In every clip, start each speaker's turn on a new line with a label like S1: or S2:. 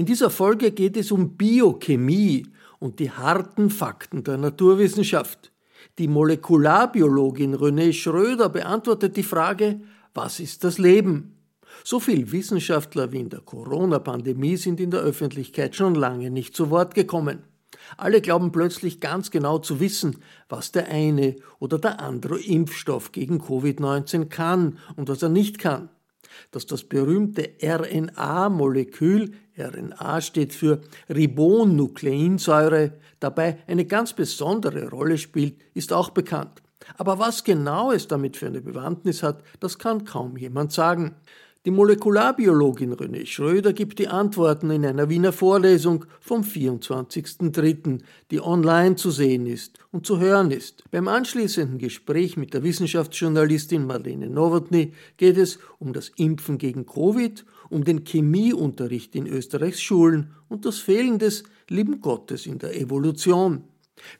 S1: In dieser Folge geht es um Biochemie und die harten Fakten der Naturwissenschaft. Die Molekularbiologin René Schröder beantwortet die Frage, was ist das Leben? So viele Wissenschaftler wie in der Corona-Pandemie sind in der Öffentlichkeit schon lange nicht zu Wort gekommen. Alle glauben plötzlich ganz genau zu wissen, was der eine oder der andere Impfstoff gegen Covid-19 kann und was er nicht kann dass das berühmte RNA-Molekül, RNA steht für Ribonukleinsäure, dabei eine ganz besondere Rolle spielt, ist auch bekannt. Aber was genau es damit für eine Bewandtnis hat, das kann kaum jemand sagen. Die Molekularbiologin René Schröder gibt die Antworten in einer Wiener Vorlesung vom 24.03., die online zu sehen ist und zu hören ist. Beim anschließenden Gespräch mit der Wissenschaftsjournalistin Marlene Nowotny geht es um das Impfen gegen Covid, um den Chemieunterricht in Österreichs Schulen und das Fehlen des lieben Gottes in der Evolution.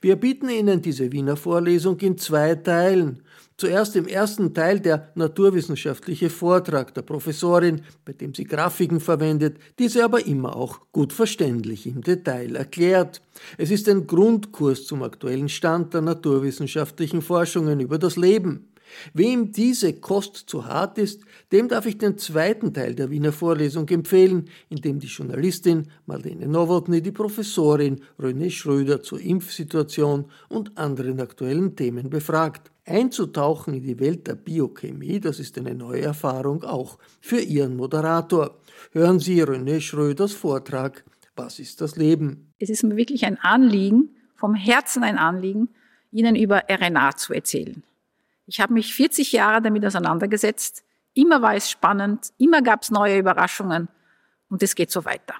S1: Wir bieten Ihnen diese Wiener Vorlesung in zwei Teilen. Zuerst im ersten Teil der naturwissenschaftliche Vortrag der Professorin, bei dem sie Grafiken verwendet, diese aber immer auch gut verständlich im Detail erklärt. Es ist ein Grundkurs zum aktuellen Stand der naturwissenschaftlichen Forschungen über das Leben. Wem diese Kost zu hart ist, dem darf ich den zweiten Teil der Wiener Vorlesung empfehlen, in dem die Journalistin Marlene Nowotny die Professorin René Schröder zur Impfsituation und anderen aktuellen Themen befragt. Einzutauchen in die Welt der Biochemie, das ist eine neue Erfahrung auch für Ihren Moderator. Hören Sie René Schröders Vortrag Was ist das Leben?
S2: Es ist mir wirklich ein Anliegen, vom Herzen ein Anliegen, Ihnen über RNA zu erzählen. Ich habe mich 40 Jahre damit auseinandergesetzt. Immer war es spannend, immer gab es neue Überraschungen und es geht so weiter.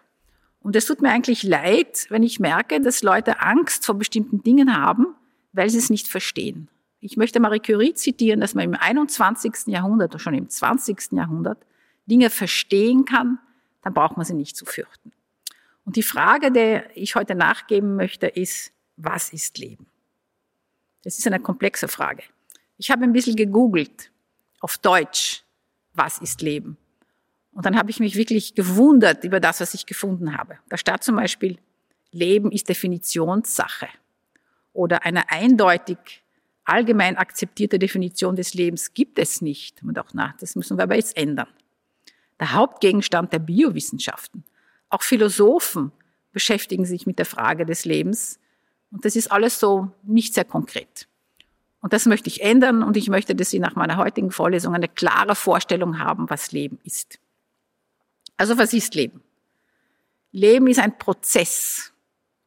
S2: Und es tut mir eigentlich leid, wenn ich merke, dass Leute Angst vor bestimmten Dingen haben, weil sie es nicht verstehen. Ich möchte Marie Curie zitieren, dass man im 21. Jahrhundert oder schon im 20. Jahrhundert Dinge verstehen kann, dann braucht man sie nicht zu fürchten. Und die Frage, der ich heute nachgeben möchte, ist, was ist Leben? Das ist eine komplexe Frage. Ich habe ein bisschen gegoogelt auf Deutsch, was ist Leben? Und dann habe ich mich wirklich gewundert über das, was ich gefunden habe. Da steht zum Beispiel, Leben ist Definitionssache oder eine eindeutig allgemein akzeptierte Definition des Lebens gibt es nicht. Man dachte, na, das müssen wir aber jetzt ändern. Der Hauptgegenstand der Biowissenschaften. Auch Philosophen beschäftigen sich mit der Frage des Lebens. Und das ist alles so nicht sehr konkret. Und das möchte ich ändern und ich möchte, dass Sie nach meiner heutigen Vorlesung eine klare Vorstellung haben, was Leben ist. Also was ist Leben? Leben ist ein Prozess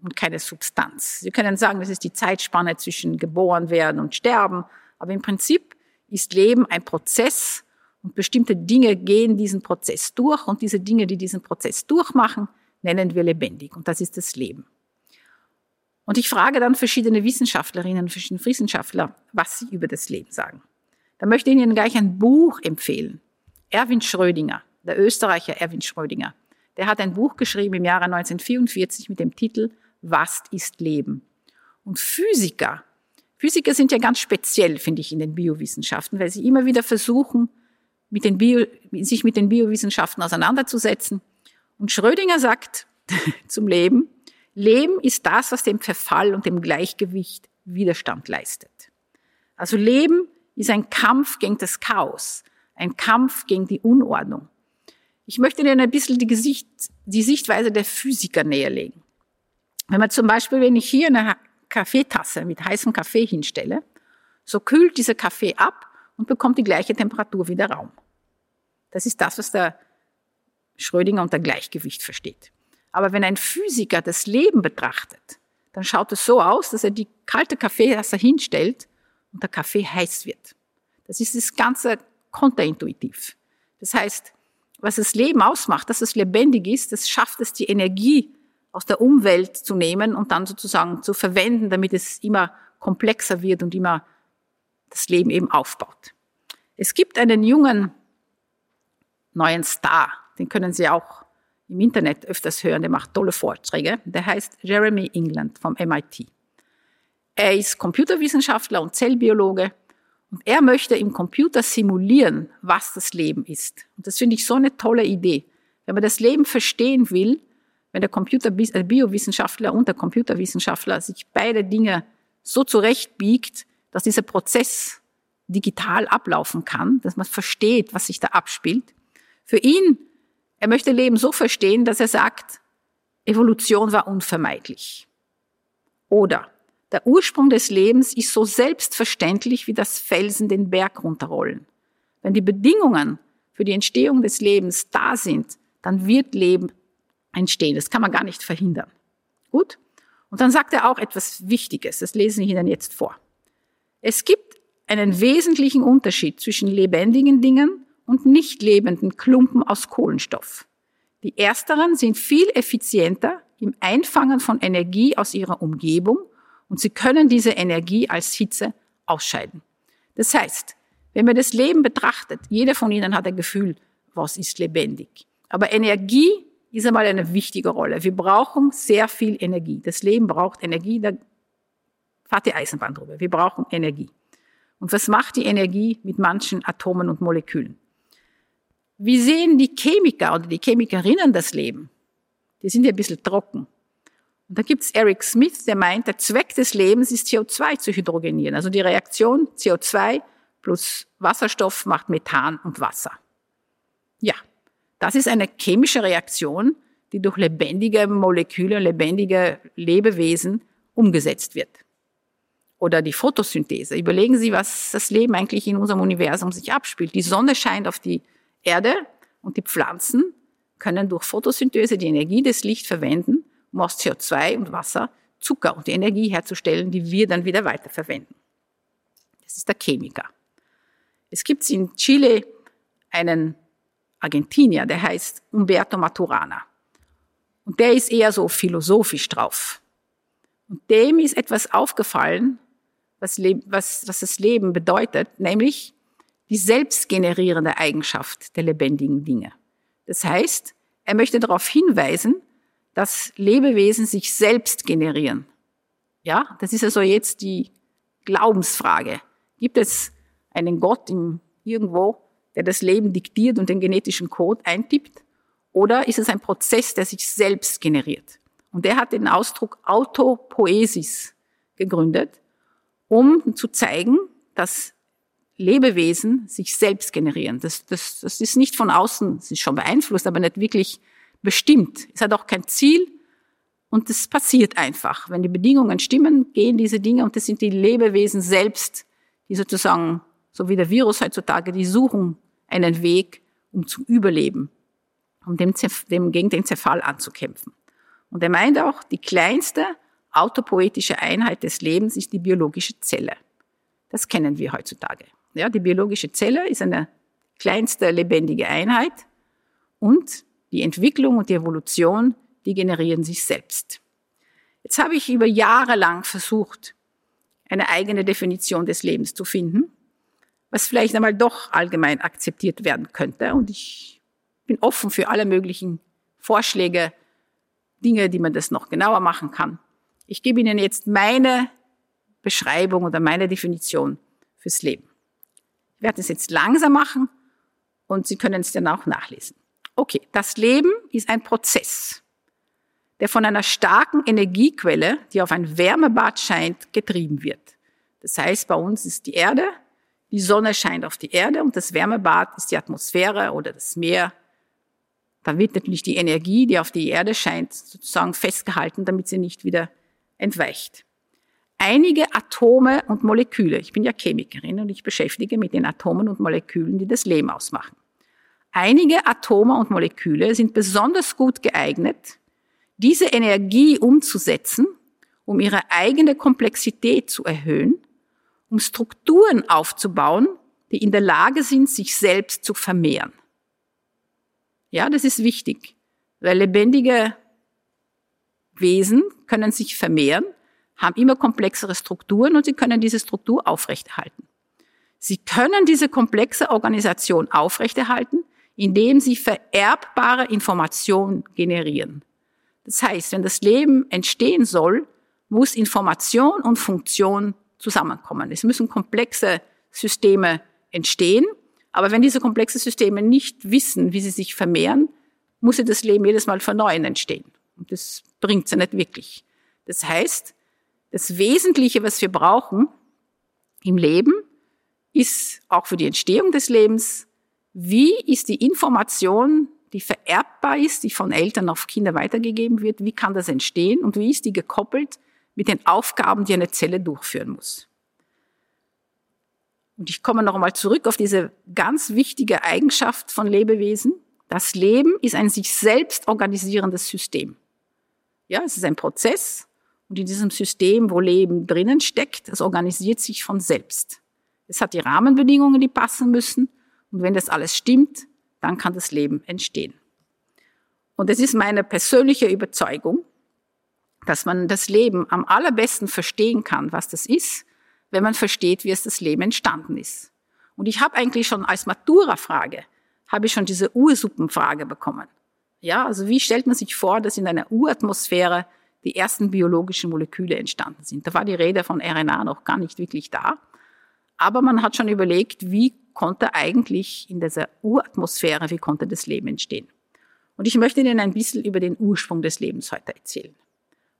S2: und keine Substanz. Sie können sagen, das ist die Zeitspanne zwischen geboren werden und sterben, aber im Prinzip ist Leben ein Prozess und bestimmte Dinge gehen diesen Prozess durch und diese Dinge, die diesen Prozess durchmachen, nennen wir lebendig und das ist das Leben. Und ich frage dann verschiedene Wissenschaftlerinnen verschiedene Wissenschaftler, was sie über das Leben sagen. Da möchte ich Ihnen gleich ein Buch empfehlen. Erwin Schrödinger, der Österreicher Erwin Schrödinger, der hat ein Buch geschrieben im Jahre 1944 mit dem Titel Was ist Leben? Und Physiker, Physiker sind ja ganz speziell, finde ich, in den Biowissenschaften, weil sie immer wieder versuchen, mit den Bio, sich mit den Biowissenschaften auseinanderzusetzen. Und Schrödinger sagt zum Leben, Leben ist das, was dem Verfall und dem Gleichgewicht Widerstand leistet. Also Leben ist ein Kampf gegen das Chaos, ein Kampf gegen die Unordnung. Ich möchte Ihnen ein bisschen die, Gesicht, die Sichtweise der Physiker näherlegen. Wenn man zum Beispiel, wenn ich hier eine Kaffeetasse mit heißem Kaffee hinstelle, so kühlt dieser Kaffee ab und bekommt die gleiche Temperatur wie der Raum. Das ist das, was der Schrödinger unter Gleichgewicht versteht. Aber wenn ein Physiker das Leben betrachtet, dann schaut es so aus, dass er die kalte Kaffeetasse hinstellt und der Kaffee heiß wird. Das ist das Ganze kontraintuitiv. Das heißt, was das Leben ausmacht, dass es lebendig ist, das schafft es, die Energie aus der Umwelt zu nehmen und dann sozusagen zu verwenden, damit es immer komplexer wird und immer das Leben eben aufbaut. Es gibt einen jungen neuen Star, den können Sie auch im Internet öfters hören, der macht tolle Vorträge. Der heißt Jeremy England vom MIT. Er ist Computerwissenschaftler und Zellbiologe und er möchte im Computer simulieren, was das Leben ist. Und das finde ich so eine tolle Idee. Wenn man das Leben verstehen will, wenn der Computer, äh, Biowissenschaftler und der Computerwissenschaftler sich beide Dinge so zurechtbiegt, dass dieser Prozess digital ablaufen kann, dass man versteht, was sich da abspielt. Für ihn, er möchte Leben so verstehen, dass er sagt, Evolution war unvermeidlich. Oder der Ursprung des Lebens ist so selbstverständlich wie das Felsen den Berg runterrollen. Wenn die Bedingungen für die Entstehung des Lebens da sind, dann wird Leben entstehen. Das kann man gar nicht verhindern. Gut? Und dann sagt er auch etwas Wichtiges. Das lese ich Ihnen jetzt vor. Es gibt einen wesentlichen Unterschied zwischen lebendigen Dingen und nicht lebenden Klumpen aus Kohlenstoff. Die ersteren sind viel effizienter im Einfangen von Energie aus ihrer Umgebung und sie können diese Energie als Hitze ausscheiden. Das heißt, wenn man das Leben betrachtet, jeder von Ihnen hat ein Gefühl, was ist lebendig. Aber Energie ist einmal eine wichtige Rolle. Wir brauchen sehr viel Energie. Das Leben braucht Energie, da fahrt die Eisenbahn drüber. Wir brauchen Energie. Und was macht die Energie mit manchen Atomen und Molekülen? Wie sehen die Chemiker oder die Chemikerinnen das Leben? Die sind ja ein bisschen trocken. Und da gibt's Eric Smith, der meint, der Zweck des Lebens ist CO2 zu hydrogenieren. Also die Reaktion CO2 plus Wasserstoff macht Methan und Wasser. Ja, das ist eine chemische Reaktion, die durch lebendige Moleküle, lebendige Lebewesen umgesetzt wird. Oder die Photosynthese. Überlegen Sie, was das Leben eigentlich in unserem Universum sich abspielt. Die Sonne scheint auf die Erde und die Pflanzen können durch Photosynthese die Energie des Lichts verwenden, um aus CO2 und Wasser Zucker und Energie herzustellen, die wir dann wieder weiterverwenden. Das ist der Chemiker. Es gibt in Chile einen Argentinier, der heißt Umberto Maturana. Und der ist eher so philosophisch drauf. Und dem ist etwas aufgefallen, was, was, was das Leben bedeutet, nämlich die selbstgenerierende Eigenschaft der lebendigen Dinge. Das heißt, er möchte darauf hinweisen, dass Lebewesen sich selbst generieren. Ja, das ist also jetzt die Glaubensfrage. Gibt es einen Gott im, irgendwo, der das Leben diktiert und den genetischen Code eintippt? Oder ist es ein Prozess, der sich selbst generiert? Und er hat den Ausdruck Autopoesis gegründet, um zu zeigen, dass Lebewesen sich selbst generieren. Das, das, das ist nicht von außen, es ist schon beeinflusst, aber nicht wirklich bestimmt. Es hat auch kein Ziel und es passiert einfach. Wenn die Bedingungen stimmen, gehen diese Dinge und das sind die Lebewesen selbst, die sozusagen, so wie der Virus heutzutage, die suchen einen Weg, um zu überleben. um dem, dem, gegen den Zerfall anzukämpfen. Und er meint auch, die kleinste autopoetische Einheit des Lebens ist die biologische Zelle. Das kennen wir heutzutage. Ja, die biologische Zelle ist eine kleinste lebendige Einheit und die Entwicklung und die Evolution, die generieren sich selbst. Jetzt habe ich über Jahre lang versucht, eine eigene Definition des Lebens zu finden, was vielleicht einmal doch allgemein akzeptiert werden könnte. Und ich bin offen für alle möglichen Vorschläge, Dinge, die man das noch genauer machen kann. Ich gebe Ihnen jetzt meine Beschreibung oder meine Definition fürs Leben. Ich werde es jetzt langsam machen und Sie können es dann auch nachlesen. Okay, das Leben ist ein Prozess, der von einer starken Energiequelle, die auf ein Wärmebad scheint, getrieben wird. Das heißt, bei uns ist die Erde, die Sonne scheint auf die Erde und das Wärmebad ist die Atmosphäre oder das Meer. Da wird natürlich die Energie, die auf die Erde scheint, sozusagen festgehalten, damit sie nicht wieder entweicht. Einige Atome und Moleküle, ich bin ja Chemikerin und ich beschäftige mit den Atomen und Molekülen, die das Leben ausmachen. Einige Atome und Moleküle sind besonders gut geeignet, diese Energie umzusetzen, um ihre eigene Komplexität zu erhöhen, um Strukturen aufzubauen, die in der Lage sind, sich selbst zu vermehren. Ja, das ist wichtig, weil lebendige Wesen können sich vermehren, haben immer komplexere Strukturen und sie können diese Struktur aufrechterhalten. Sie können diese komplexe Organisation aufrechterhalten, indem sie vererbbare Information generieren. Das heißt, wenn das Leben entstehen soll, muss Information und Funktion zusammenkommen. Es müssen komplexe Systeme entstehen, aber wenn diese komplexen Systeme nicht wissen, wie sie sich vermehren, muss sie das Leben jedes Mal von neuem entstehen. Und das bringt sie nicht wirklich. Das heißt, das Wesentliche, was wir brauchen im Leben, ist auch für die Entstehung des Lebens wie ist die Information, die vererbbar ist, die von Eltern auf Kinder weitergegeben wird, wie kann das entstehen und wie ist die gekoppelt mit den Aufgaben, die eine Zelle durchführen muss. Und ich komme noch einmal zurück auf diese ganz wichtige Eigenschaft von Lebewesen. Das Leben ist ein sich selbst organisierendes System. Ja, es ist ein Prozess und in diesem System, wo Leben drinnen steckt, es organisiert sich von selbst. Es hat die Rahmenbedingungen, die passen müssen und wenn das alles stimmt, dann kann das Leben entstehen. Und es ist meine persönliche Überzeugung, dass man das Leben am allerbesten verstehen kann, was das ist, wenn man versteht, wie es das Leben entstanden ist. Und ich habe eigentlich schon als Matura-Frage, habe ich schon diese Ursuppenfrage bekommen. Ja, also wie stellt man sich vor, dass in einer Uratmosphäre die ersten biologischen Moleküle entstanden sind? Da war die Rede von RNA noch gar nicht wirklich da. Aber man hat schon überlegt, wie konnte eigentlich in dieser Uratmosphäre, wie konnte das Leben entstehen? Und ich möchte Ihnen ein bisschen über den Ursprung des Lebens heute erzählen.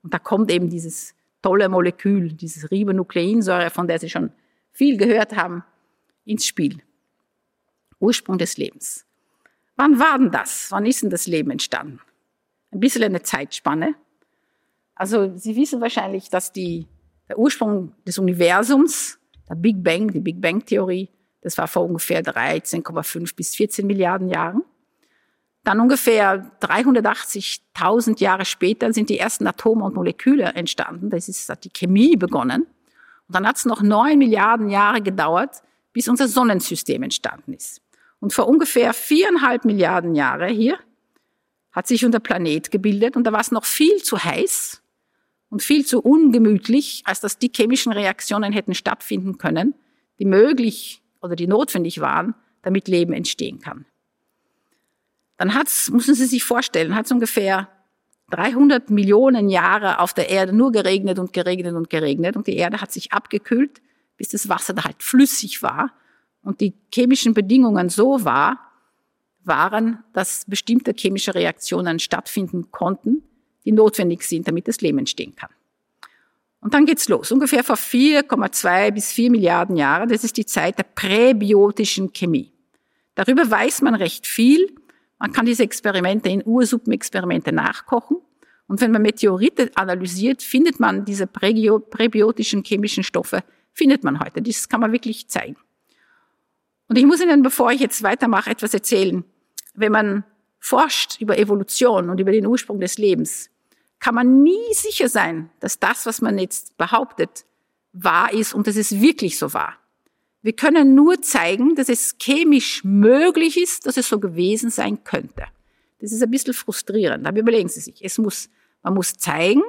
S2: Und da kommt eben dieses tolle Molekül, dieses Ribonukleinsäure, von der Sie schon viel gehört haben, ins Spiel. Ursprung des Lebens. Wann war denn das? Wann ist denn das Leben entstanden? Ein bisschen eine Zeitspanne. Also Sie wissen wahrscheinlich, dass die, der Ursprung des Universums, der Big Bang, die Big Bang Theorie, das war vor ungefähr 13,5 bis 14 Milliarden Jahren. Dann ungefähr 380.000 Jahre später sind die ersten Atome und Moleküle entstanden. Das ist, hat die Chemie begonnen. Und dann hat es noch neun Milliarden Jahre gedauert, bis unser Sonnensystem entstanden ist. Und vor ungefähr viereinhalb Milliarden Jahre hier hat sich unser Planet gebildet und da war es noch viel zu heiß und viel zu ungemütlich, als dass die chemischen Reaktionen hätten stattfinden können, die möglich oder die notwendig waren, damit Leben entstehen kann. Dann hat's, müssen Sie sich vorstellen, hat es ungefähr 300 Millionen Jahre auf der Erde nur geregnet und geregnet und geregnet und die Erde hat sich abgekühlt, bis das Wasser da halt flüssig war und die chemischen Bedingungen so war, waren, dass bestimmte chemische Reaktionen stattfinden konnten, die notwendig sind, damit das Leben entstehen kann. Und dann geht's los. Ungefähr vor 4,2 bis 4 Milliarden Jahren. Das ist die Zeit der präbiotischen Chemie. Darüber weiß man recht viel. Man kann diese Experimente in Ursuppenexperimente nachkochen. Und wenn man Meteorite analysiert, findet man diese präbiotischen chemischen Stoffe, findet man heute. Das kann man wirklich zeigen. Und ich muss Ihnen, bevor ich jetzt weitermache, etwas erzählen. Wenn man forscht über Evolution und über den Ursprung des Lebens, kann man nie sicher sein, dass das, was man jetzt behauptet, wahr ist und dass es wirklich so war. Wir können nur zeigen, dass es chemisch möglich ist, dass es so gewesen sein könnte. Das ist ein bisschen frustrierend, aber überlegen Sie sich, es muss, man muss zeigen,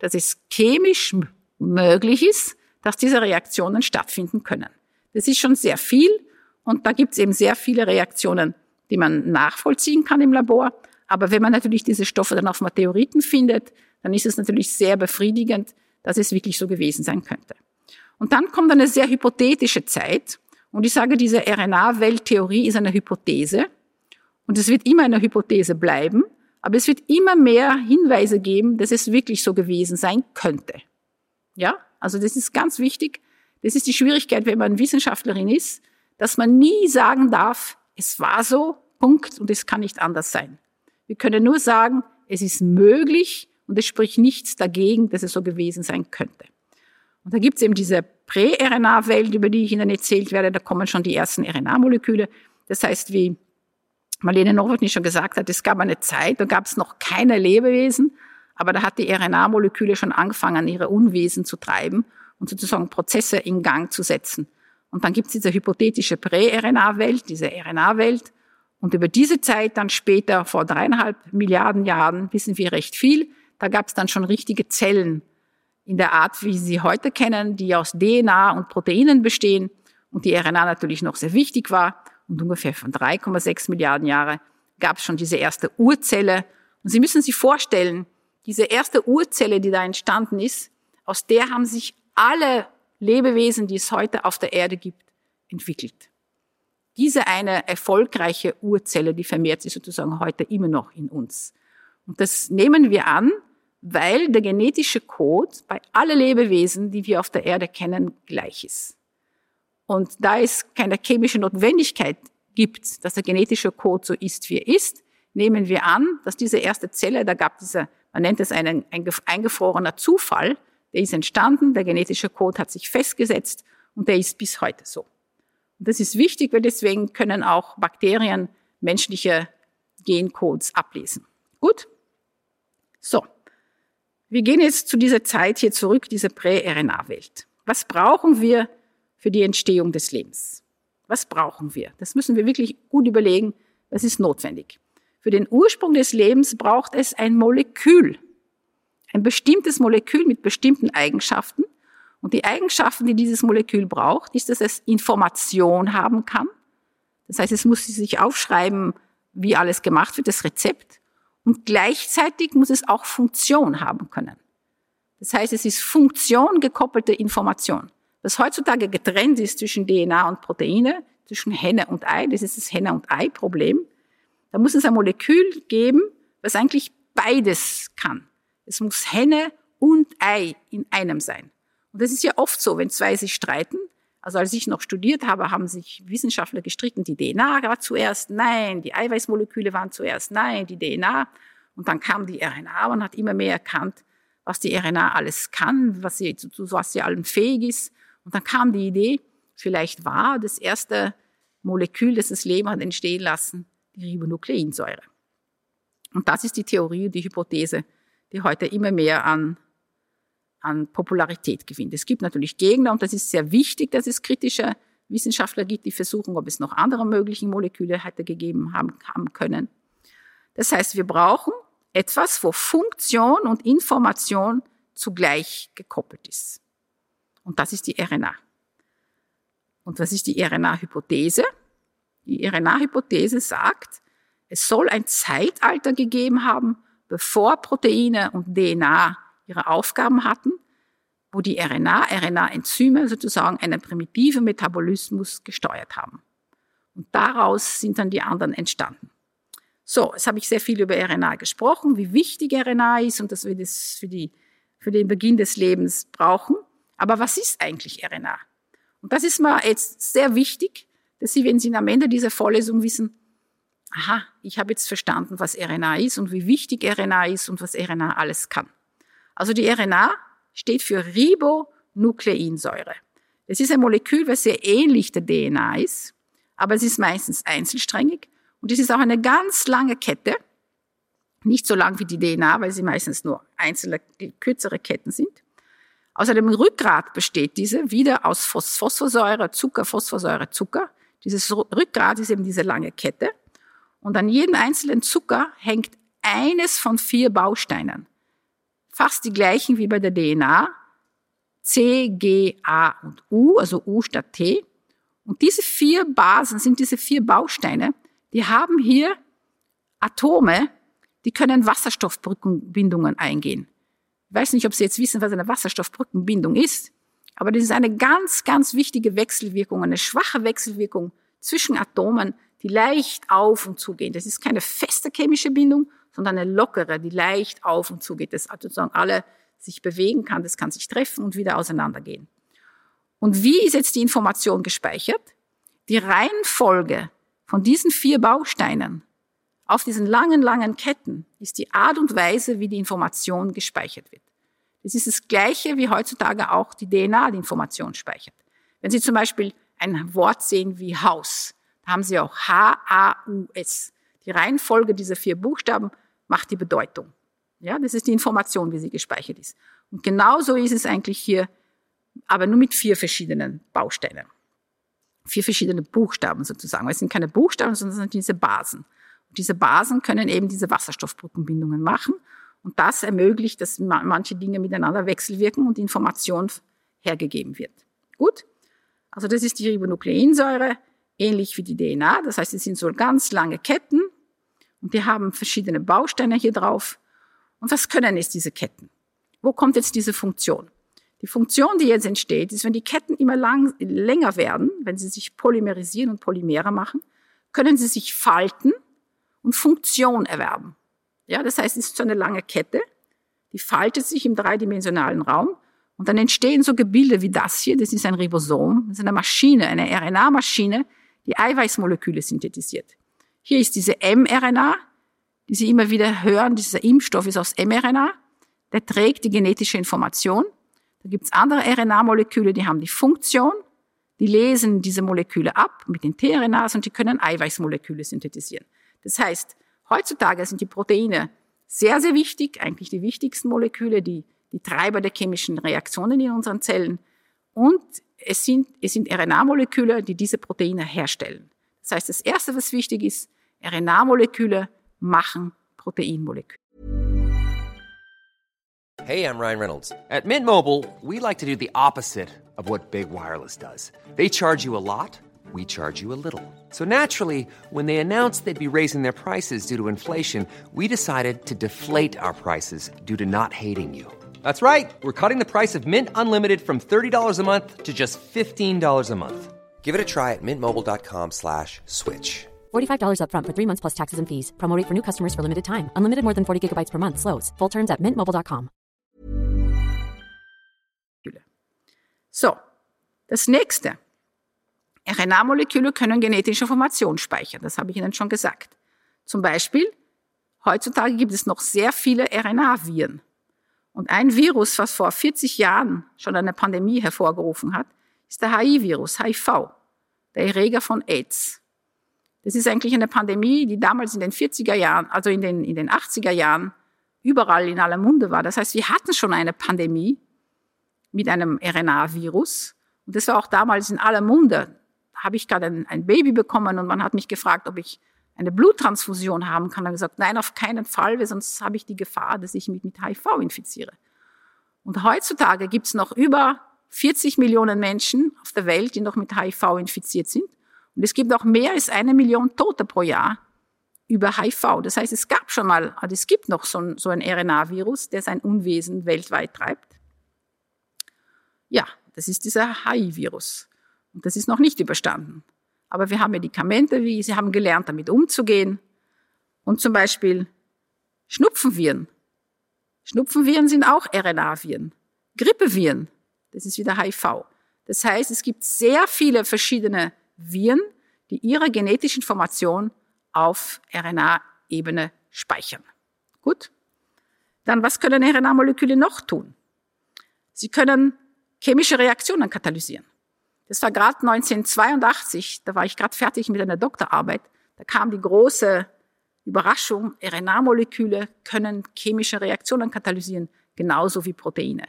S2: dass es chemisch möglich ist, dass diese Reaktionen stattfinden können. Das ist schon sehr viel und da gibt es eben sehr viele Reaktionen, die man nachvollziehen kann im Labor. Aber wenn man natürlich diese Stoffe dann auf Meteoriten findet, dann ist es natürlich sehr befriedigend, dass es wirklich so gewesen sein könnte. Und dann kommt eine sehr hypothetische Zeit. Und ich sage, diese RNA-Welttheorie ist eine Hypothese. Und es wird immer eine Hypothese bleiben. Aber es wird immer mehr Hinweise geben, dass es wirklich so gewesen sein könnte. Ja? Also das ist ganz wichtig. Das ist die Schwierigkeit, wenn man Wissenschaftlerin ist, dass man nie sagen darf, es war so, Punkt, und es kann nicht anders sein. Wir können nur sagen, es ist möglich und es spricht nichts dagegen, dass es so gewesen sein könnte. Und da gibt es eben diese Prä-RNA-Welt, über die ich Ihnen erzählt werde. Da kommen schon die ersten RNA-Moleküle. Das heißt, wie Marlene Nowotny schon gesagt hat, es gab eine Zeit, da gab es noch keine Lebewesen, aber da hat die RNA-Moleküle schon angefangen, ihre Unwesen zu treiben und sozusagen Prozesse in Gang zu setzen. Und dann gibt es diese hypothetische Prä-RNA-Welt, diese RNA-Welt. Und über diese Zeit dann später, vor dreieinhalb Milliarden Jahren, wissen wir recht viel. Da gab es dann schon richtige Zellen, in der Art, wie Sie heute kennen, die aus DNA und Proteinen bestehen und die RNA natürlich noch sehr wichtig war. Und ungefähr von 3,6 Milliarden Jahre gab es schon diese erste Urzelle. Und Sie müssen sich vorstellen, diese erste Urzelle, die da entstanden ist, aus der haben sich alle Lebewesen, die es heute auf der Erde gibt, entwickelt. Diese eine erfolgreiche Urzelle, die vermehrt sich sozusagen heute immer noch in uns. Und das nehmen wir an, weil der genetische Code bei allen Lebewesen, die wir auf der Erde kennen, gleich ist. Und da es keine chemische Notwendigkeit gibt, dass der genetische Code so ist, wie er ist, nehmen wir an, dass diese erste Zelle, da gab dieser, man nennt es einen eingefrorener Zufall, der ist entstanden, der genetische Code hat sich festgesetzt und der ist bis heute so. Das ist wichtig, weil deswegen können auch Bakterien menschliche Gencodes ablesen. Gut? So. Wir gehen jetzt zu dieser Zeit hier zurück, diese Prä-RNA-Welt. Was brauchen wir für die Entstehung des Lebens? Was brauchen wir? Das müssen wir wirklich gut überlegen. Was ist notwendig? Für den Ursprung des Lebens braucht es ein Molekül. Ein bestimmtes Molekül mit bestimmten Eigenschaften. Und die Eigenschaften, die dieses Molekül braucht, ist, dass es Information haben kann. Das heißt, es muss sich aufschreiben, wie alles gemacht wird, das Rezept. Und gleichzeitig muss es auch Funktion haben können. Das heißt, es ist Funktion gekoppelte Information. Was heutzutage getrennt ist zwischen DNA und Proteine, zwischen Henne und Ei, das ist das Henne- und Ei-Problem. Da muss es ein Molekül geben, was eigentlich beides kann. Es muss Henne und Ei in einem sein. Und das ist ja oft so, wenn zwei sich streiten, also als ich noch studiert habe, haben sich Wissenschaftler gestritten, die DNA war zuerst, nein, die Eiweißmoleküle waren zuerst, nein, die DNA. Und dann kam die RNA und hat immer mehr erkannt, was die RNA alles kann, was sie, zu was sie allem fähig ist. Und dann kam die Idee, vielleicht war das erste Molekül, das das Leben hat entstehen lassen, die Ribonukleinsäure. Und das ist die Theorie, die Hypothese, die heute immer mehr an an Popularität gewinnt. Es gibt natürlich Gegner und das ist sehr wichtig, dass es kritische Wissenschaftler gibt, die versuchen, ob es noch andere mögliche Moleküle hätte gegeben haben, haben können. Das heißt, wir brauchen etwas, wo Funktion und Information zugleich gekoppelt ist. Und das ist die RNA. Und was ist die RNA-Hypothese? Die RNA-Hypothese sagt, es soll ein Zeitalter gegeben haben, bevor Proteine und DNA ihre Aufgaben hatten, wo die RNA, RNA-Enzyme sozusagen einen primitiven Metabolismus gesteuert haben. Und daraus sind dann die anderen entstanden. So, jetzt habe ich sehr viel über RNA gesprochen, wie wichtig RNA ist und dass wir das für, die, für den Beginn des Lebens brauchen. Aber was ist eigentlich RNA? Und das ist mir jetzt sehr wichtig, dass Sie, wenn Sie am Ende dieser Vorlesung wissen, aha, ich habe jetzt verstanden, was RNA ist und wie wichtig RNA ist und was RNA alles kann. Also die RNA steht für Ribonukleinsäure. Es ist ein Molekül, was sehr ähnlich der DNA ist, aber es ist meistens einzelsträngig Und das ist auch eine ganz lange Kette. Nicht so lang wie die DNA, weil sie meistens nur einzelne, kürzere Ketten sind. Außer dem Rückgrat besteht diese wieder aus Phosphorsäure, Zucker, Phosphorsäure, Zucker. Dieses Rückgrat ist eben diese lange Kette. Und an jedem einzelnen Zucker hängt eines von vier Bausteinen. Fast die gleichen wie bei der DNA. C, G, A und U, also U statt T. Und diese vier Basen sind diese vier Bausteine, die haben hier Atome, die können Wasserstoffbrückenbindungen eingehen. Ich weiß nicht, ob Sie jetzt wissen, was eine Wasserstoffbrückenbindung ist, aber das ist eine ganz, ganz wichtige Wechselwirkung, eine schwache Wechselwirkung zwischen Atomen, die leicht auf und zugehen. Das ist keine feste chemische Bindung, sondern eine lockere, die leicht auf und zugeht. Das sozusagen alle sich bewegen kann, das kann sich treffen und wieder auseinandergehen. Und wie ist jetzt die Information gespeichert? Die Reihenfolge von diesen vier Bausteinen auf diesen langen, langen Ketten ist die Art und Weise, wie die Information gespeichert wird. Das ist das Gleiche, wie heutzutage auch die DNA die Information speichert. Wenn Sie zum Beispiel ein Wort sehen wie Haus, da haben Sie auch H-A-U-S. Die Reihenfolge dieser vier Buchstaben macht die Bedeutung. Ja, das ist die Information, wie sie gespeichert ist. Und genauso ist es eigentlich hier, aber nur mit vier verschiedenen Bausteinen. Vier verschiedene Buchstaben sozusagen. Es sind keine Buchstaben, sondern sind diese Basen. Und diese Basen können eben diese Wasserstoffbrückenbindungen machen. Und das ermöglicht, dass manche Dinge miteinander wechselwirken und Information hergegeben wird. Gut? Also das ist die Ribonukleinsäure, ähnlich wie die DNA. Das heißt, es sind so ganz lange Ketten und die haben verschiedene Bausteine hier drauf. Und was können jetzt diese Ketten? Wo kommt jetzt diese Funktion? Die Funktion, die jetzt entsteht, ist, wenn die Ketten immer lang, länger werden, wenn sie sich polymerisieren und Polymere machen, können sie sich falten und Funktion erwerben. Ja, das heißt, es ist so eine lange Kette, die faltet sich im dreidimensionalen Raum und dann entstehen so Gebilde wie das hier, das ist ein Ribosom, das ist eine Maschine, eine RNA-Maschine, die Eiweißmoleküle synthetisiert. Hier ist diese mRNA, die Sie immer wieder hören, dieser Impfstoff ist aus mRNA, der trägt die genetische Information. Da gibt es andere RNA-Moleküle, die haben die Funktion, die lesen diese Moleküle ab mit den tRNAs und die können Eiweißmoleküle synthetisieren. Das heißt, heutzutage sind die Proteine sehr, sehr wichtig, eigentlich die wichtigsten Moleküle, die, die Treiber der chemischen Reaktionen in unseren Zellen. Und es sind, es sind RNA-Moleküle, die diese Proteine herstellen. Das heißt, das Erste, was wichtig ist, RNA-Moleküle machen Proteinmoleküle.
S3: Hey, I'm Ryan Reynolds. At Mint Mobile, we like to do the opposite of what Big Wireless does. They charge you a lot, we charge you a little. So naturally, when they announced they'd be raising their prices due to inflation, we decided to deflate our prices due to not hating you. That's right. We're cutting the price of Mint Unlimited from $30 a month to just $15 a month. Give it a try at mintmobile.com slash switch.
S4: $45 upfront for three months plus taxes and fees. Promote for new customers for limited time. Unlimited more than 40 gigabytes per month. Slows. Full terms at mintmobile.com.
S2: So, das nächste. RNA-Moleküle können genetische Informationen speichern. Das habe ich Ihnen schon gesagt. Zum Beispiel, heutzutage gibt es noch sehr viele RNA-Viren. Und ein Virus, was vor 40 Jahren schon eine Pandemie hervorgerufen hat, ist der HIV-Virus, HIV, der Erreger von AIDS. Das ist eigentlich eine Pandemie, die damals in den 40er Jahren, also in den, in den 80er Jahren, überall in aller Munde war. Das heißt, wir hatten schon eine Pandemie mit einem RNA-Virus. Und das war auch damals in aller Munde. Da habe ich gerade ein, ein, Baby bekommen und man hat mich gefragt, ob ich eine Bluttransfusion haben kann. Ich habe gesagt, nein, auf keinen Fall, weil sonst habe ich die Gefahr, dass ich mich mit HIV infiziere. Und heutzutage gibt es noch über 40 Millionen Menschen auf der Welt, die noch mit HIV infiziert sind. Und es gibt auch mehr als eine Million Tote pro Jahr über HIV. Das heißt, es gab schon mal, also es gibt noch so ein, so ein RNA-Virus, der sein Unwesen weltweit treibt. Ja, das ist dieser HIV-Virus. Und das ist noch nicht überstanden. Aber wir haben Medikamente, wie sie haben gelernt, damit umzugehen. Und zum Beispiel Schnupfenviren. Schnupfenviren sind auch RNA-Viren. Grippeviren, das ist wieder HIV. Das heißt, es gibt sehr viele verschiedene Viren, die ihre genetische Information auf RNA-Ebene speichern. Gut? Dann, was können RNA-Moleküle noch tun? Sie können chemische Reaktionen katalysieren. Das war gerade 1982, da war ich gerade fertig mit einer Doktorarbeit. da kam die große Überraschung, RNA-Moleküle können chemische Reaktionen katalysieren, genauso wie Proteine.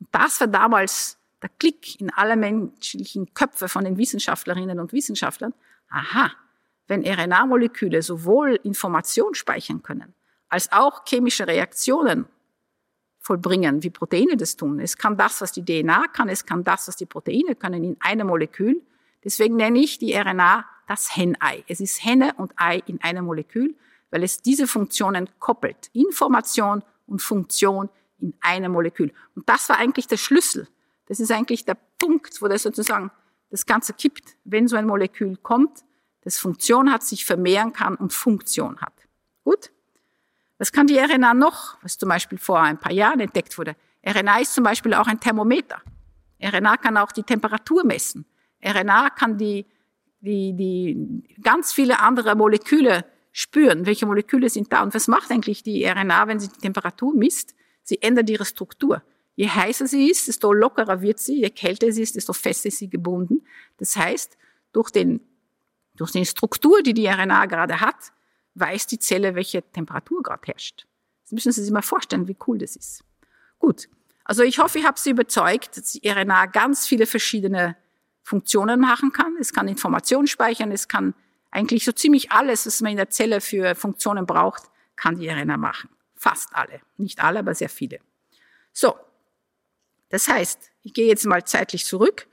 S2: Und das war damals der Klick in alle menschlichen Köpfe von den Wissenschaftlerinnen und Wissenschaftlern. Aha, wenn RNA-Moleküle sowohl Information speichern können, als auch chemische Reaktionen vollbringen, wie Proteine das tun. Es kann das, was die DNA kann, es kann das, was die Proteine können in einem Molekül. Deswegen nenne ich die RNA das Hennei. Es ist Henne und Ei in einem Molekül weil es diese Funktionen koppelt. Information und Funktion in einem Molekül. Und das war eigentlich der Schlüssel. Das ist eigentlich der Punkt, wo das sozusagen das Ganze kippt, wenn so ein Molekül kommt, das Funktion hat, sich vermehren kann und Funktion hat. Gut? Was kann die RNA noch, was zum Beispiel vor ein paar Jahren entdeckt wurde? RNA ist zum Beispiel auch ein Thermometer. RNA kann auch die Temperatur messen. RNA kann die, die, die ganz viele andere Moleküle spüren, welche Moleküle sind da und was macht eigentlich die RNA, wenn sie die Temperatur misst? Sie ändert ihre Struktur. Je heißer sie ist, desto lockerer wird sie, je kälter sie ist, desto fester ist sie gebunden. Das heißt, durch, den, durch die Struktur, die die RNA gerade hat, weiß die Zelle, welche Temperatur gerade herrscht. Das müssen Sie sich mal vorstellen, wie cool das ist. Gut, also ich hoffe, ich habe Sie überzeugt, dass die RNA ganz viele verschiedene Funktionen machen kann. Es kann Informationen speichern, es kann eigentlich so ziemlich alles, was man in der Zelle für Funktionen braucht, kann die RNA machen. Fast alle. Nicht alle, aber sehr viele. So. Das heißt, ich gehe jetzt mal zeitlich zurück.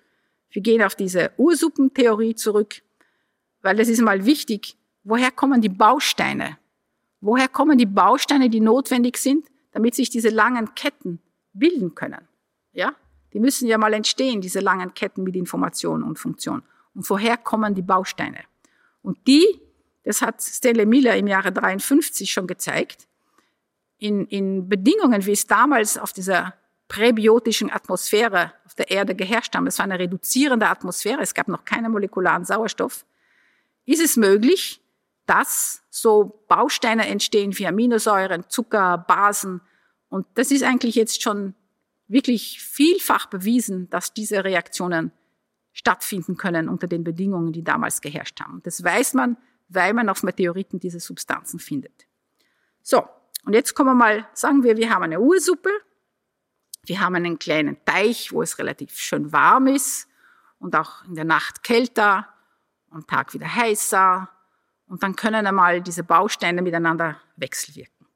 S2: Wir gehen auf diese Ursuppentheorie zurück, weil das ist mal wichtig. Woher kommen die Bausteine? Woher kommen die Bausteine, die notwendig sind, damit sich diese langen Ketten bilden können? Ja? Die müssen ja mal entstehen, diese langen Ketten mit Information und Funktion. Und woher kommen die Bausteine? Und die, das hat Stanley Miller im Jahre 53 schon gezeigt, in, in Bedingungen, wie es damals auf dieser präbiotischen Atmosphäre auf der Erde geherrscht haben, es war eine reduzierende Atmosphäre, es gab noch keinen molekularen Sauerstoff, ist es möglich, dass so Bausteine entstehen wie Aminosäuren, Zucker, Basen. Und das ist eigentlich jetzt schon wirklich vielfach bewiesen, dass diese Reaktionen stattfinden können unter den Bedingungen, die damals geherrscht haben. Das weiß man, weil man auf Meteoriten diese Substanzen findet. So, und jetzt kommen wir mal, sagen wir, wir haben eine Ursuppe, wir haben einen kleinen Teich, wo es relativ schön warm ist und auch in der Nacht kälter, am Tag wieder heißer. Und dann können einmal diese Bausteine miteinander wechselwirken.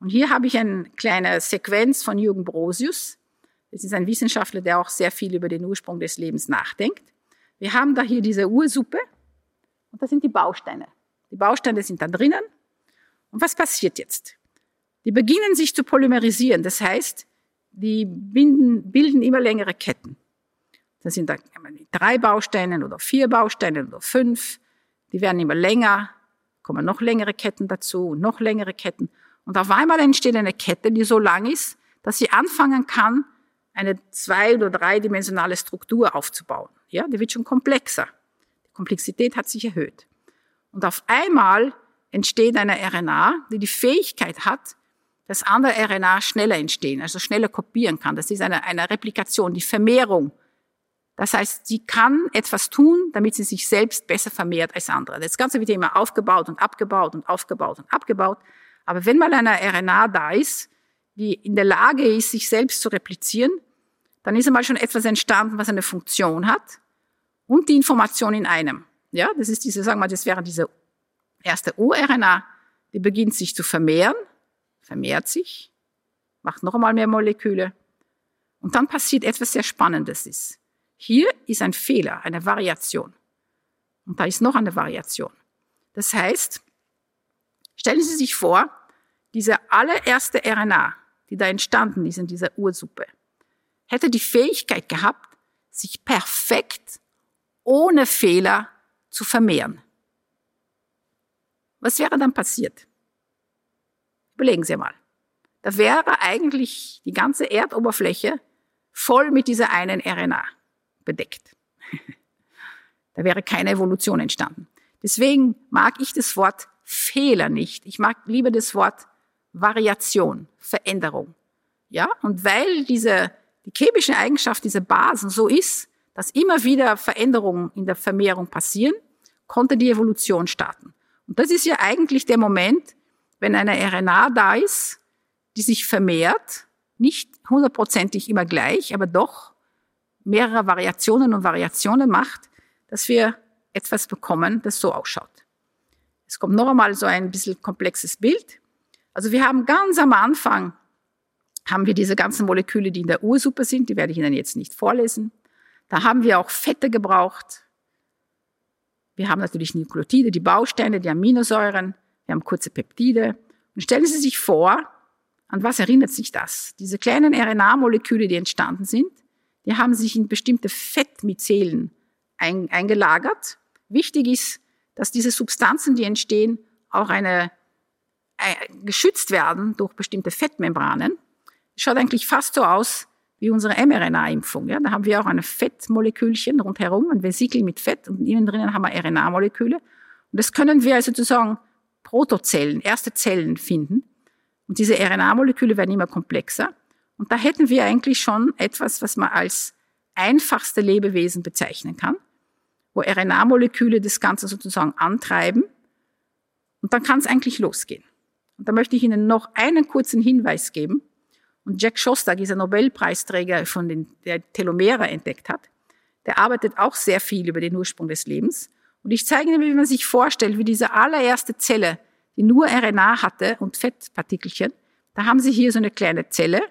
S2: Und hier habe ich eine kleine Sequenz von Jürgen Brosius, es ist ein Wissenschaftler, der auch sehr viel über den Ursprung des Lebens nachdenkt. Wir haben da hier diese Ursuppe und das sind die Bausteine. Die Bausteine sind da drinnen. Und was passiert jetzt? Die beginnen sich zu polymerisieren. Das heißt, die binden, bilden immer längere Ketten. Das sind da drei Bausteine oder vier Bausteine oder fünf. Die werden immer länger, kommen noch längere Ketten dazu und noch längere Ketten. Und auf einmal entsteht eine Kette, die so lang ist, dass sie anfangen kann, eine zwei- oder dreidimensionale Struktur aufzubauen. Ja, die wird schon komplexer. Die Komplexität hat sich erhöht. Und auf einmal entsteht eine RNA, die die Fähigkeit hat, dass andere RNA schneller entstehen, also schneller kopieren kann. Das ist eine, eine Replikation, die Vermehrung. Das heißt, sie kann etwas tun, damit sie sich selbst besser vermehrt als andere. Das Ganze wird immer aufgebaut und abgebaut und aufgebaut und abgebaut. Aber wenn mal eine RNA da ist, die in der Lage ist, sich selbst zu replizieren, dann ist einmal schon etwas entstanden, was eine Funktion hat und die Information in einem. Ja, das ist diese, sagen wir, das wäre diese erste ORNA, die beginnt sich zu vermehren, vermehrt sich, macht noch einmal mehr Moleküle und dann passiert etwas sehr Spannendes ist. Hier ist ein Fehler, eine Variation. Und da ist noch eine Variation. Das heißt, stellen Sie sich vor, diese allererste RNA, die da entstanden ist in dieser Ursuppe, hätte die Fähigkeit gehabt, sich perfekt ohne Fehler zu vermehren. Was wäre dann passiert? Überlegen Sie mal. Da wäre eigentlich die ganze Erdoberfläche voll mit dieser einen RNA bedeckt. da wäre keine Evolution entstanden. Deswegen mag ich das Wort Fehler nicht. Ich mag lieber das Wort Variation, Veränderung. Ja, und weil diese, die chemische Eigenschaft dieser Basen so ist, dass immer wieder Veränderungen in der Vermehrung passieren, konnte die Evolution starten. Und das ist ja eigentlich der Moment, wenn eine RNA da ist, die sich vermehrt, nicht hundertprozentig immer gleich, aber doch mehrere Variationen und Variationen macht, dass wir etwas bekommen, das so ausschaut. Es kommt noch einmal so ein bisschen komplexes Bild. Also wir haben ganz am Anfang haben wir diese ganzen Moleküle, die in der Ursuppe sind, die werde ich Ihnen jetzt nicht vorlesen. Da haben wir auch Fette gebraucht. Wir haben natürlich Nukleotide, die Bausteine, die Aminosäuren. Wir haben kurze Peptide. Und stellen Sie sich vor, an was erinnert sich das? Diese kleinen RNA-Moleküle, die entstanden sind, die haben sich in bestimmte Fettmyzelen eingelagert. Wichtig ist, dass diese Substanzen, die entstehen, auch eine, äh, geschützt werden durch bestimmte Fettmembranen. Schaut eigentlich fast so aus wie unsere mRNA-Impfung. Ja? Da haben wir auch ein Fettmolekülchen rundherum, ein Vesikel mit Fett und innen drinnen haben wir RNA-Moleküle. Und das können wir also sozusagen Protozellen, erste Zellen finden. Und diese RNA-Moleküle werden immer komplexer. Und da hätten wir eigentlich schon etwas, was man als einfachste Lebewesen bezeichnen kann, wo RNA-Moleküle das Ganze sozusagen antreiben. Und dann kann es eigentlich losgehen. Und da möchte ich Ihnen noch einen kurzen Hinweis geben. Und Jack Shostak ist ein Nobelpreisträger, von den, der Telomere entdeckt hat. Der arbeitet auch sehr viel über den Ursprung des Lebens. Und ich zeige Ihnen, wie man sich vorstellt, wie diese allererste Zelle die nur RNA hatte und Fettpartikelchen. Da haben Sie hier so eine kleine Zelle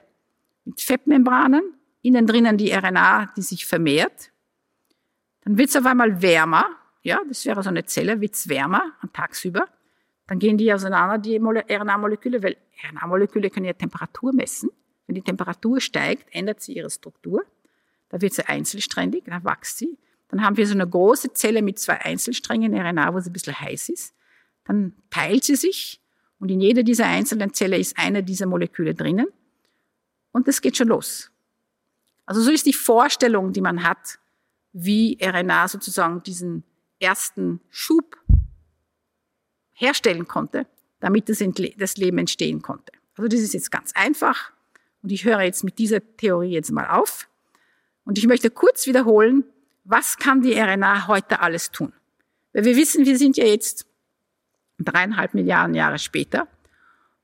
S2: mit Fettmembranen, innen drinnen die RNA, die sich vermehrt. Dann wird es auf einmal wärmer, ja, das wäre so eine Zelle, wird es wärmer tagsüber. Dann gehen die auseinander, die RNA-Moleküle, weil RNA-Moleküle können ja Temperatur messen. Wenn die Temperatur steigt, ändert sie ihre Struktur. Da wird sie einzelsträngig, dann wächst sie. Dann haben wir so eine große Zelle mit zwei Einzelsträngen RNA, wo sie ein bisschen heiß ist dann teilt sie sich und in jeder dieser einzelnen Zelle ist eine dieser Moleküle drinnen und es geht schon los. Also so ist die Vorstellung, die man hat, wie RNA sozusagen diesen ersten Schub herstellen konnte, damit das, das Leben entstehen konnte. Also das ist jetzt ganz einfach und ich höre jetzt mit dieser Theorie jetzt mal auf und ich möchte kurz wiederholen, was kann die RNA heute alles tun? Weil wir wissen, wir sind ja jetzt dreieinhalb Milliarden Jahre später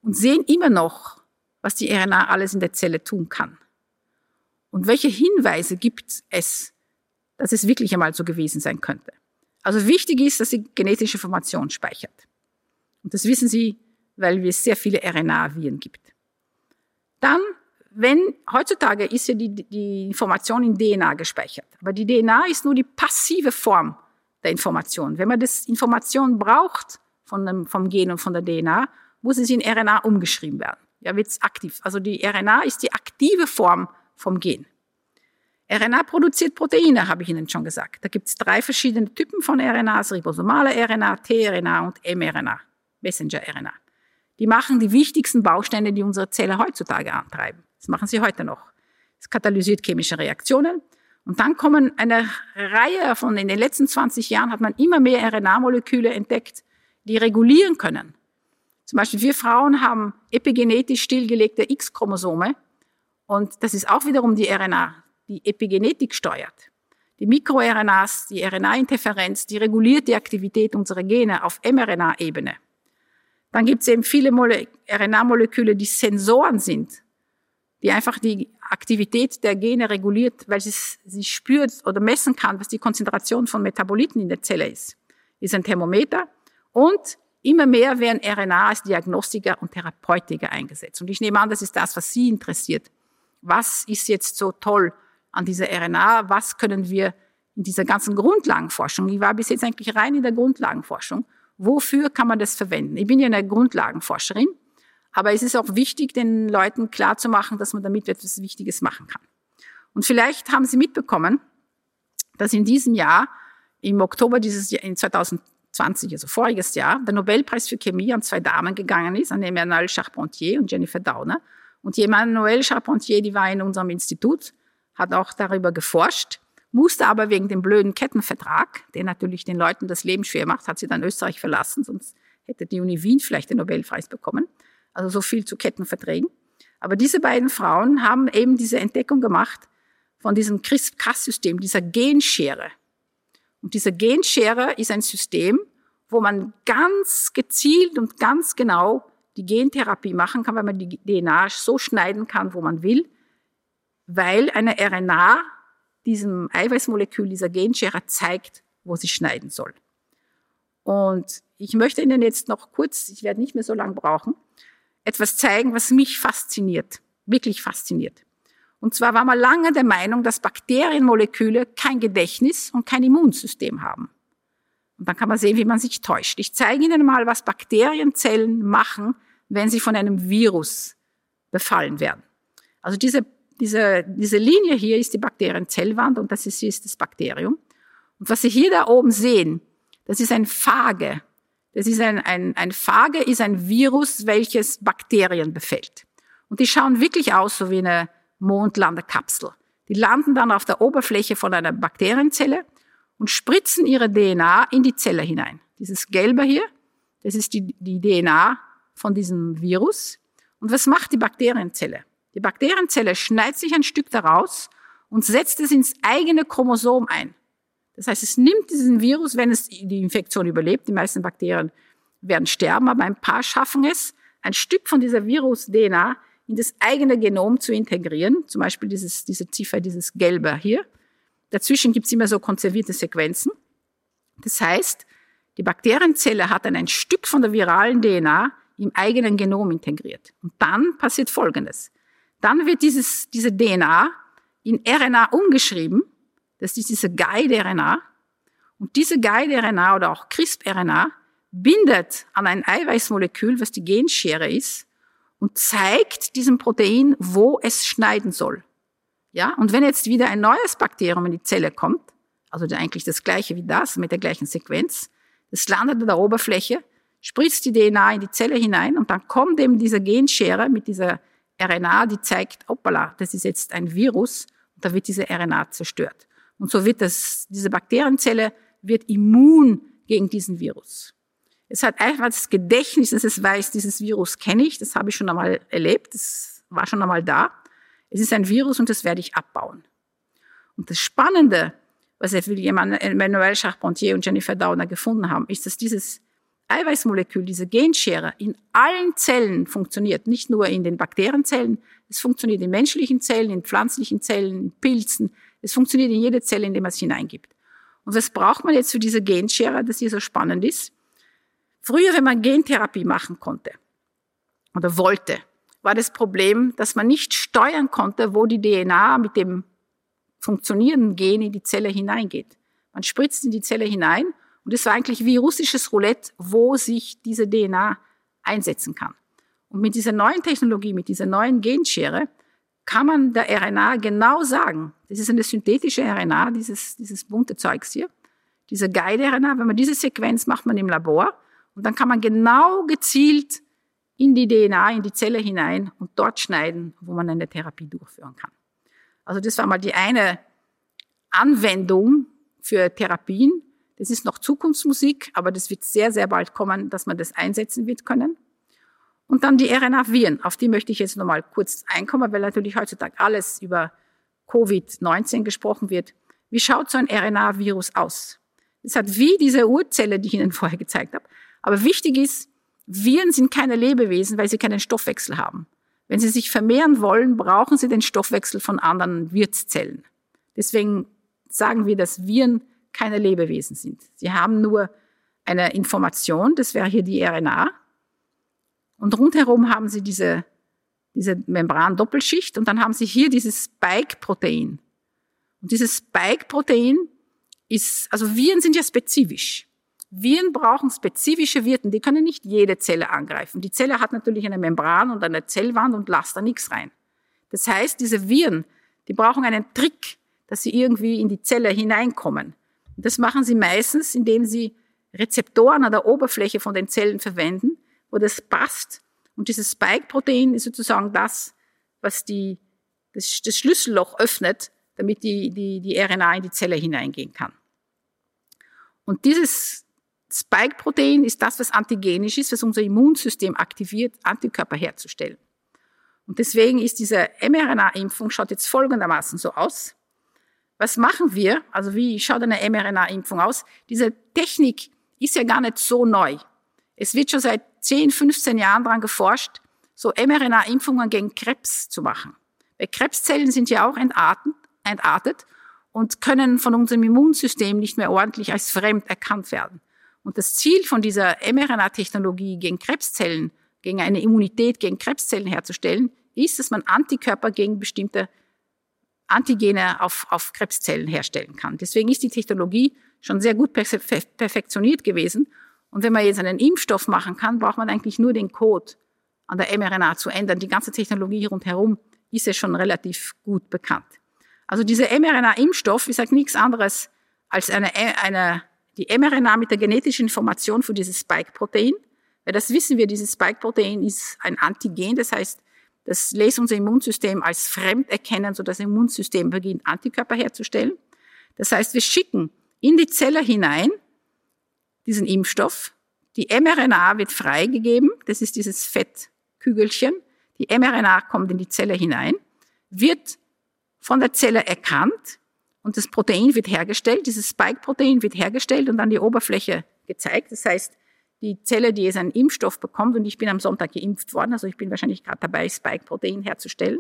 S2: und sehen immer noch, was die RNA alles in der Zelle tun kann. Und welche Hinweise gibt es, dass es wirklich einmal so gewesen sein könnte. Also wichtig ist, dass sie genetische Informationen speichert. Und das wissen Sie, weil es sehr viele RNA-Viren gibt. Dann, wenn, heutzutage ist ja die, die Information in DNA gespeichert. Aber die DNA ist nur die passive Form der Information. Wenn man das Information braucht, von dem, vom Gen und von der DNA, muss es in RNA umgeschrieben werden. Ja, wird's aktiv. Also die RNA ist die aktive Form vom Gen. RNA produziert Proteine, habe ich Ihnen schon gesagt. Da gibt es drei verschiedene Typen von RNAs, ribosomale RNA, tRNA und mRNA, Messenger-RNA. Die machen die wichtigsten Bausteine, die unsere Zelle heutzutage antreiben. Das machen sie heute noch. Es katalysiert chemische Reaktionen. Und dann kommen eine Reihe von, in den letzten 20 Jahren hat man immer mehr RNA-Moleküle entdeckt, die regulieren können. Zum Beispiel wir Frauen haben epigenetisch stillgelegte X-Chromosome und das ist auch wiederum die RNA, die Epigenetik steuert. Die MikroRNAs, die RNA-Interferenz, die reguliert die Aktivität unserer Gene auf mRNA-Ebene. Dann gibt es eben viele RNA-Moleküle, die Sensoren sind, die einfach die Aktivität der Gene reguliert, weil sie, sie spürt oder messen kann, was die Konzentration von Metaboliten in der Zelle ist. Ist ein Thermometer und immer mehr werden RNA als Diagnostiker und Therapeutiker eingesetzt. Und ich nehme an, das ist das, was Sie interessiert. Was ist jetzt so toll an dieser RNA? Was können wir in dieser ganzen Grundlagenforschung? Ich war bis jetzt eigentlich rein in der Grundlagenforschung. Wofür kann man das verwenden? Ich bin ja eine Grundlagenforscherin, aber es ist auch wichtig, den Leuten klarzumachen, dass man damit etwas Wichtiges machen kann. Und vielleicht haben Sie mitbekommen, dass in diesem Jahr, im Oktober dieses Jahr, in 2000, 20, also voriges Jahr, der Nobelpreis für Chemie an zwei Damen gegangen ist, an Emmanuel Charpentier und Jennifer Dauner. Und die Emmanuel Charpentier, die war in unserem Institut, hat auch darüber geforscht, musste aber wegen dem blöden Kettenvertrag, der natürlich den Leuten das Leben schwer macht, hat sie dann Österreich verlassen, sonst hätte die Uni Wien vielleicht den Nobelpreis bekommen. Also so viel zu Kettenverträgen. Aber diese beiden Frauen haben eben diese Entdeckung gemacht von diesem CRISPR-Cas-System, dieser Genschere. Und diese Genschere ist ein System, wo man ganz gezielt und ganz genau die Gentherapie machen kann, weil man die DNA so schneiden kann, wo man will, weil eine RNA diesem Eiweißmolekül, dieser Genschere zeigt, wo sie schneiden soll. Und ich möchte Ihnen jetzt noch kurz, ich werde nicht mehr so lange brauchen, etwas zeigen, was mich fasziniert, wirklich fasziniert. Und zwar war man lange der Meinung, dass Bakterienmoleküle kein Gedächtnis und kein Immunsystem haben. Und dann kann man sehen, wie man sich täuscht. Ich zeige Ihnen mal, was Bakterienzellen machen, wenn sie von einem Virus befallen werden. Also diese, diese, diese Linie hier ist die Bakterienzellwand und das ist, hier ist das Bakterium. Und was Sie hier da oben sehen, das ist ein Phage. Das ist ein, ein, ein Phage ist ein Virus, welches Bakterien befällt. Und die schauen wirklich aus so wie eine Mondlandekapsel. Die landen dann auf der Oberfläche von einer Bakterienzelle und spritzen ihre DNA in die Zelle hinein. Dieses Gelbe hier, das ist die, die DNA von diesem Virus. Und was macht die Bakterienzelle? Die Bakterienzelle schneidet sich ein Stück daraus und setzt es ins eigene Chromosom ein. Das heißt, es nimmt diesen Virus, wenn es die Infektion überlebt, die meisten Bakterien werden sterben, aber ein paar schaffen es, ein Stück von dieser Virus-DNA in das eigene Genom zu integrieren, zum Beispiel dieses, diese Ziffer, dieses Gelbe hier. Dazwischen gibt es immer so konservierte Sequenzen. Das heißt, die Bakterienzelle hat dann ein Stück von der viralen DNA im eigenen Genom integriert. Und dann passiert Folgendes. Dann wird dieses, diese DNA in RNA umgeschrieben. Das ist diese Guide-RNA. Und diese Guide-RNA oder auch CRISP-RNA bindet an ein Eiweißmolekül, was die Genschere ist, und zeigt diesem Protein, wo es schneiden soll. Ja, und wenn jetzt wieder ein neues Bakterium in die Zelle kommt, also eigentlich das gleiche wie das, mit der gleichen Sequenz, das landet an der Oberfläche, spritzt die DNA in die Zelle hinein und dann kommt eben diese Genschere mit dieser RNA, die zeigt, hoppala, das ist jetzt ein Virus und da wird diese RNA zerstört. Und so wird das, diese Bakterienzelle wird immun gegen diesen Virus. Es hat einfach das Gedächtnis, dass es weiß, dieses Virus kenne ich, das habe ich schon einmal erlebt, das war schon einmal da. Es ist ein Virus und das werde ich abbauen. Und das Spannende, was Emmanuel Charpentier und Jennifer Dauner gefunden haben, ist, dass dieses Eiweißmolekül, diese Genschere in allen Zellen funktioniert, nicht nur in den Bakterienzellen, es funktioniert in menschlichen Zellen, in pflanzlichen Zellen, in Pilzen, es funktioniert in jede Zelle, in die man es hineingibt. Und was braucht man jetzt für diese Genschere, dass hier so spannend ist? Früher, wenn man Gentherapie machen konnte oder wollte, war das Problem, dass man nicht steuern konnte, wo die DNA mit dem funktionierenden Gen in die Zelle hineingeht. Man spritzt in die Zelle hinein und es war eigentlich wie russisches Roulette, wo sich diese DNA einsetzen kann. Und mit dieser neuen Technologie, mit dieser neuen Genschere, kann man der RNA genau sagen, das ist eine synthetische RNA, dieses, dieses bunte Zeugs hier, diese Guide-RNA, wenn man diese Sequenz macht man im Labor und dann kann man genau gezielt in die DNA, in die Zelle hinein und dort schneiden, wo man eine Therapie durchführen kann. Also das war mal die eine Anwendung für Therapien. Das ist noch Zukunftsmusik, aber das wird sehr, sehr bald kommen, dass man das einsetzen wird können. Und dann die RNA-Viren, auf die möchte ich jetzt nochmal kurz einkommen, weil natürlich heutzutage alles über Covid-19 gesprochen wird. Wie schaut so ein RNA-Virus aus? Es hat wie diese Urzelle, die ich Ihnen vorher gezeigt habe. Aber wichtig ist, Viren sind keine Lebewesen, weil sie keinen Stoffwechsel haben. Wenn sie sich vermehren wollen, brauchen sie den Stoffwechsel von anderen Wirtszellen. Deswegen sagen wir, dass Viren keine Lebewesen sind. Sie haben nur eine Information, das wäre hier die RNA. Und rundherum haben sie diese, diese Membran-Doppelschicht und dann haben sie hier dieses Spike-Protein. Und dieses Spike-Protein ist, also Viren sind ja spezifisch. Viren brauchen spezifische Wirten, die können nicht jede Zelle angreifen. Die Zelle hat natürlich eine Membran und eine Zellwand und lasst da nichts rein. Das heißt, diese Viren, die brauchen einen Trick, dass sie irgendwie in die Zelle hineinkommen. Und das machen sie meistens, indem sie Rezeptoren an der Oberfläche von den Zellen verwenden, wo das passt. Und dieses Spike-Protein ist sozusagen das, was die, das, das Schlüsselloch öffnet, damit die, die, die RNA in die Zelle hineingehen kann. Und dieses Spike-Protein ist das, was antigenisch ist, was unser Immunsystem aktiviert, Antikörper herzustellen. Und deswegen ist diese mRNA-Impfung, schaut jetzt folgendermaßen so aus. Was machen wir? Also wie schaut eine mRNA-Impfung aus? Diese Technik ist ja gar nicht so neu. Es wird schon seit 10, 15 Jahren daran geforscht, so mRNA-Impfungen gegen Krebs zu machen. Weil Krebszellen sind ja auch entartet, und können von unserem Immunsystem nicht mehr ordentlich als fremd erkannt werden. Und das Ziel von dieser mRNA-Technologie gegen Krebszellen, gegen eine Immunität gegen Krebszellen herzustellen, ist, dass man Antikörper gegen bestimmte Antigene auf, auf Krebszellen herstellen kann. Deswegen ist die Technologie schon sehr gut perfektioniert gewesen. Und wenn man jetzt einen Impfstoff machen kann, braucht man eigentlich nur den Code an der mRNA zu ändern. Die ganze Technologie rundherum ist ja schon relativ gut bekannt. Also dieser mRNA-Impfstoff ist halt nichts anderes als eine, eine, die mRNA mit der genetischen Information für dieses Spike-Protein. Weil das wissen wir, dieses Spike-Protein ist ein Antigen, das heißt, das lässt unser Immunsystem als fremd erkennen, sodass das Immunsystem beginnt, Antikörper herzustellen. Das heißt, wir schicken in die Zelle hinein diesen Impfstoff. Die mRNA wird freigegeben. Das ist dieses Fettkügelchen. Die mRNA kommt in die Zelle hinein, wird von der Zelle erkannt und das Protein wird hergestellt. Dieses Spike-Protein wird hergestellt und an die Oberfläche gezeigt. Das heißt, die Zelle, die jetzt einen Impfstoff bekommt, und ich bin am Sonntag geimpft worden, also ich bin wahrscheinlich gerade dabei, Spike-Protein herzustellen,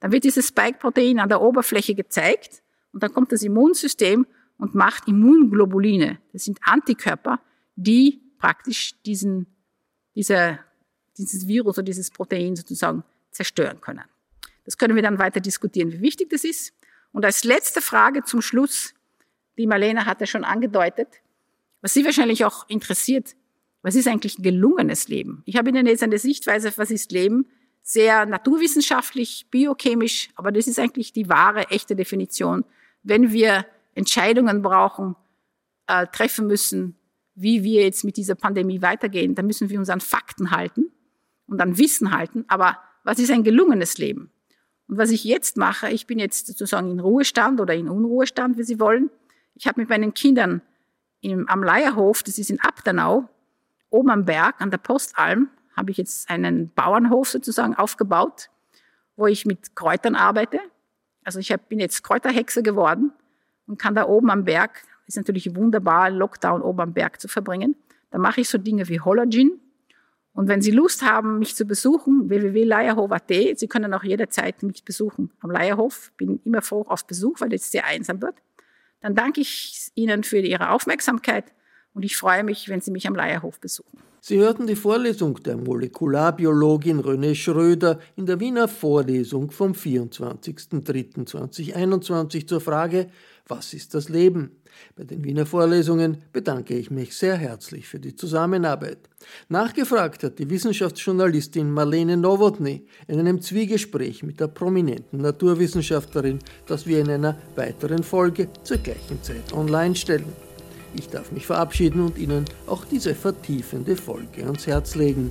S2: dann wird dieses Spike-Protein an der Oberfläche gezeigt und dann kommt das Immunsystem und macht Immunglobuline. Das sind Antikörper, die praktisch diesen, diese, dieses Virus oder dieses Protein sozusagen zerstören können. Das können wir dann weiter diskutieren, wie wichtig das ist. Und als letzte Frage zum Schluss, die Marlene hatte schon angedeutet, was Sie wahrscheinlich auch interessiert, was ist eigentlich ein gelungenes Leben? Ich habe Ihnen jetzt eine Sichtweise, was ist Leben, sehr naturwissenschaftlich, biochemisch, aber das ist eigentlich die wahre, echte Definition. Wenn wir Entscheidungen brauchen, äh, treffen müssen, wie wir jetzt mit dieser Pandemie weitergehen, dann müssen wir uns an Fakten halten und an Wissen halten. Aber was ist ein gelungenes Leben? Und was ich jetzt mache, ich bin jetzt sozusagen in Ruhestand oder in Unruhestand, wie Sie wollen. Ich habe mit meinen Kindern im, am Leierhof, das ist in Abdanau, oben am Berg an der Postalm habe ich jetzt einen Bauernhof sozusagen aufgebaut, wo ich mit Kräutern arbeite. Also ich hab, bin jetzt Kräuterhexe geworden und kann da oben am Berg, ist natürlich wunderbar, Lockdown oben am Berg zu verbringen. Da mache ich so Dinge wie Hollergin. Und wenn Sie Lust haben, mich zu besuchen, www.leierhof.at, Sie können auch jederzeit mich besuchen am Leierhof. Bin immer froh auf Besuch, weil es sehr einsam wird. Dann danke ich Ihnen für Ihre Aufmerksamkeit und ich freue mich, wenn Sie mich am Leierhof besuchen.
S1: Sie hörten die Vorlesung der Molekularbiologin René Schröder in der Wiener Vorlesung vom 24.03.2021 zur Frage Was ist das Leben? Bei den Wiener Vorlesungen bedanke ich mich sehr herzlich für die Zusammenarbeit. Nachgefragt hat die Wissenschaftsjournalistin Marlene Nowotny in einem Zwiegespräch mit der prominenten Naturwissenschaftlerin, das wir in einer weiteren Folge zur gleichen Zeit online stellen. Ich darf mich verabschieden und Ihnen auch diese vertiefende Folge ans Herz legen.